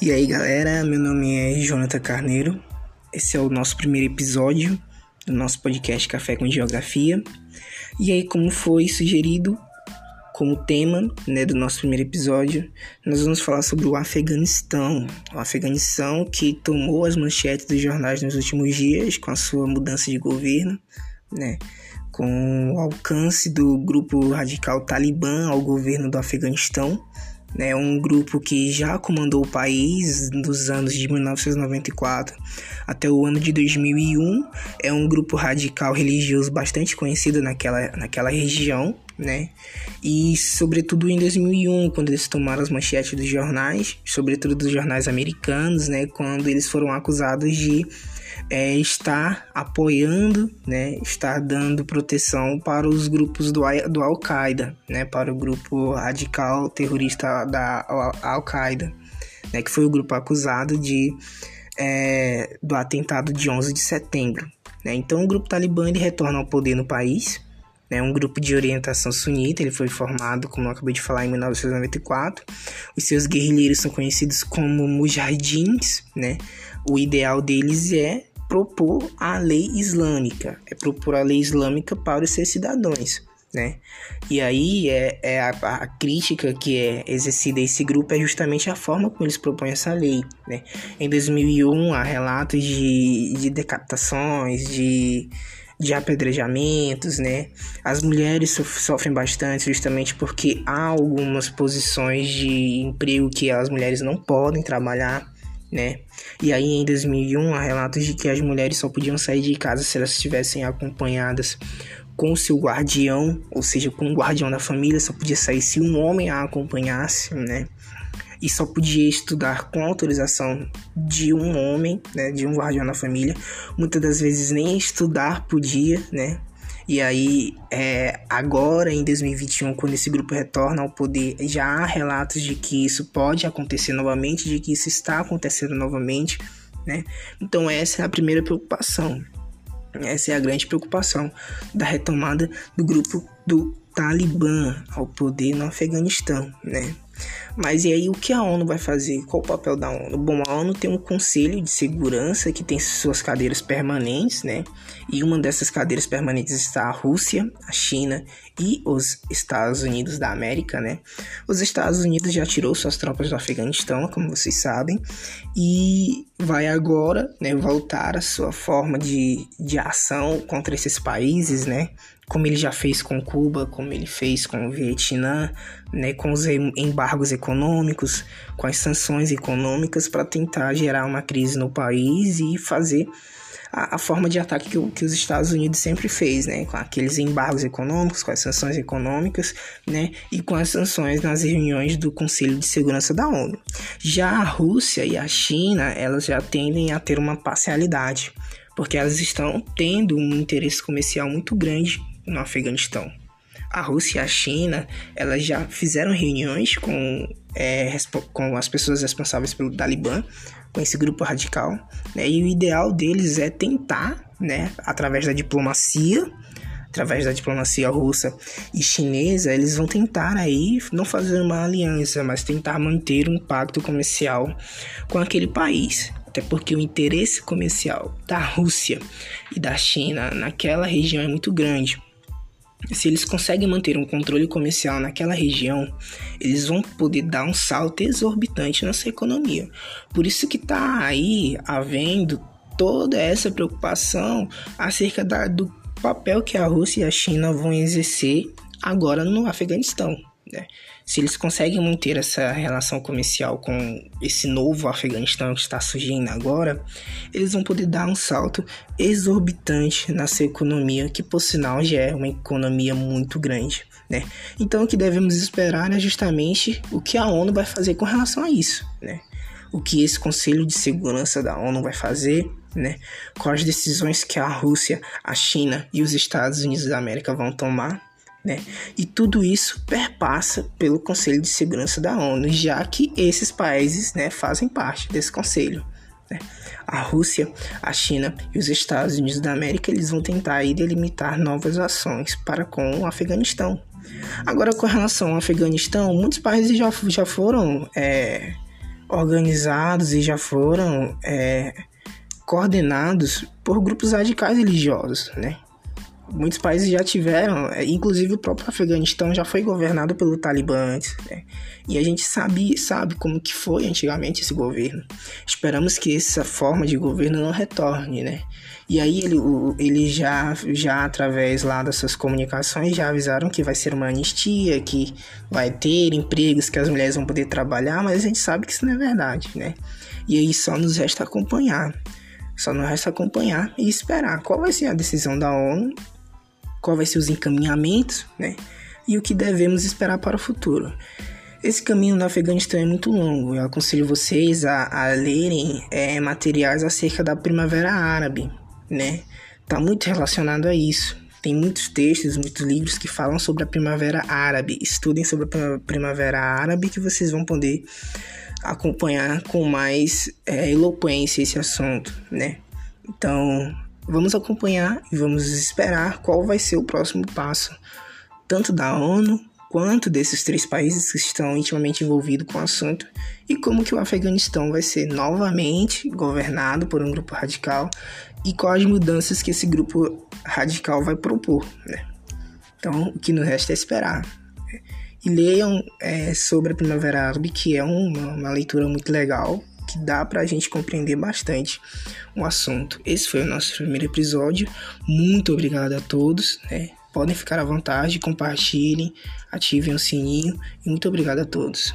E aí galera, meu nome é Jonathan Carneiro. Esse é o nosso primeiro episódio do nosso podcast Café com Geografia. E aí, como foi sugerido como tema né, do nosso primeiro episódio, nós vamos falar sobre o Afeganistão. O Afeganistão que tomou as manchetes dos jornais nos últimos dias com a sua mudança de governo, né? Com o alcance do grupo radical Talibã ao governo do Afeganistão né, um grupo que já comandou o país dos anos de 1994 até o ano de 2001. É um grupo radical religioso bastante conhecido naquela, naquela região, né? E sobretudo em 2001, quando eles tomaram as manchetes dos jornais, sobretudo dos jornais americanos, né, quando eles foram acusados de é, estar apoiando, né, estar dando proteção para os grupos do, do Al-Qaeda, né, para o grupo radical terrorista da Al-Qaeda, né, que foi o grupo acusado de é, do atentado de 11 de setembro. Né. Então, o grupo Talibã ele retorna ao poder no país, né, um grupo de orientação sunita. Ele foi formado, como eu acabei de falar, em 1994. Os seus guerrilheiros são conhecidos como mujahidins. Né? O ideal deles é propor a lei islâmica, é propor a lei islâmica para os seus cidadãos. Né? E aí é, é a, a, crítica que é exercida a esse grupo é justamente a forma como eles propõem essa lei. Né? Em 2001 há relatos de, de decapitações, de, de apedrejamentos, né? As mulheres sofrem bastante justamente porque há algumas posições de emprego que as mulheres não podem trabalhar né? E aí em 2001 há relatos de que as mulheres só podiam sair de casa se elas estivessem acompanhadas com seu guardião, ou seja, com o guardião da família, só podia sair se um homem a acompanhasse, né? E só podia estudar com autorização de um homem, né, de um guardião da família. Muitas das vezes nem estudar podia, né? E aí, é, agora em 2021, quando esse grupo retorna ao poder, já há relatos de que isso pode acontecer novamente, de que isso está acontecendo novamente, né? Então, essa é a primeira preocupação. Essa é a grande preocupação da retomada do grupo do Talibã ao poder no Afeganistão, né? Mas e aí o que a ONU vai fazer? Qual o papel da ONU? Bom, a ONU tem um conselho de segurança que tem suas cadeiras permanentes, né? E uma dessas cadeiras permanentes está a Rússia, a China e os Estados Unidos da América, né? Os Estados Unidos já tirou suas tropas do Afeganistão, como vocês sabem, e vai agora, né, voltar a sua forma de, de ação contra esses países, né? como ele já fez com Cuba, como ele fez com o Vietnã, né, com os embargos econômicos, com as sanções econômicas para tentar gerar uma crise no país e fazer a, a forma de ataque que, que, os Estados Unidos sempre fez, né, com aqueles embargos econômicos, com as sanções econômicas, né, e com as sanções nas reuniões do Conselho de Segurança da ONU. Já a Rússia e a China, elas já tendem a ter uma parcialidade, porque elas estão tendo um interesse comercial muito grande no Afeganistão. A Rússia e a China, elas já fizeram reuniões com, é, com as pessoas responsáveis pelo Talibã, com esse grupo radical, né? E o ideal deles é tentar, né, através da diplomacia, através da diplomacia russa e chinesa, eles vão tentar aí não fazer uma aliança, mas tentar manter um pacto comercial com aquele país. Até porque o interesse comercial da Rússia e da China naquela região é muito grande se eles conseguem manter um controle comercial naquela região, eles vão poder dar um salto exorbitante nessa economia. Por isso que está aí havendo toda essa preocupação acerca da, do papel que a Rússia e a China vão exercer agora no Afeganistão. Né? Se eles conseguem manter essa relação comercial com esse novo Afeganistão que está surgindo agora, eles vão poder dar um salto exorbitante nessa economia, que por sinal já é uma economia muito grande. Né? Então o que devemos esperar é justamente o que a ONU vai fazer com relação a isso. Né? O que esse Conselho de Segurança da ONU vai fazer, né? Decisões que a Rússia, a China e os Estados Unidos da América vão tomar né? E tudo isso perpassa pelo Conselho de Segurança da ONU, já que esses países né, fazem parte desse conselho. Né? A Rússia, a China e os Estados Unidos da América eles vão tentar aí delimitar novas ações para com o Afeganistão. Agora, com relação ao Afeganistão, muitos países já, já foram é, organizados e já foram é, coordenados por grupos radicais religiosos, né? Muitos países já tiveram, é, inclusive o próprio Afeganistão já foi governado pelo Talibã antes, né? E a gente sabe, sabe como que foi antigamente esse governo. Esperamos que essa forma de governo não retorne, né? E aí ele, ele já, já através lá dessas comunicações já avisaram que vai ser uma anistia, que vai ter empregos, que as mulheres vão poder trabalhar, mas a gente sabe que isso não é verdade, né? E aí só nos resta acompanhar. Só nos resta acompanhar e esperar qual vai ser a decisão da ONU qual vai ser os encaminhamentos, né? E o que devemos esperar para o futuro. Esse caminho no Afeganistão é muito longo. Eu aconselho vocês a, a lerem é, materiais acerca da Primavera Árabe, né? Tá muito relacionado a isso. Tem muitos textos, muitos livros que falam sobre a Primavera Árabe. Estudem sobre a Primavera Árabe que vocês vão poder acompanhar com mais é, eloquência esse assunto, né? Então, Vamos acompanhar e vamos esperar qual vai ser o próximo passo, tanto da ONU quanto desses três países que estão intimamente envolvidos com o assunto e como que o Afeganistão vai ser novamente governado por um grupo radical e quais mudanças que esse grupo radical vai propor. Né? Então, o que nos resta é esperar. E leiam é, sobre a Primavera Árabe, que é uma, uma leitura muito legal, que dá para a gente compreender bastante o assunto. Esse foi o nosso primeiro episódio. Muito obrigado a todos. Né? Podem ficar à vontade, compartilhem, ativem o sininho e muito obrigado a todos.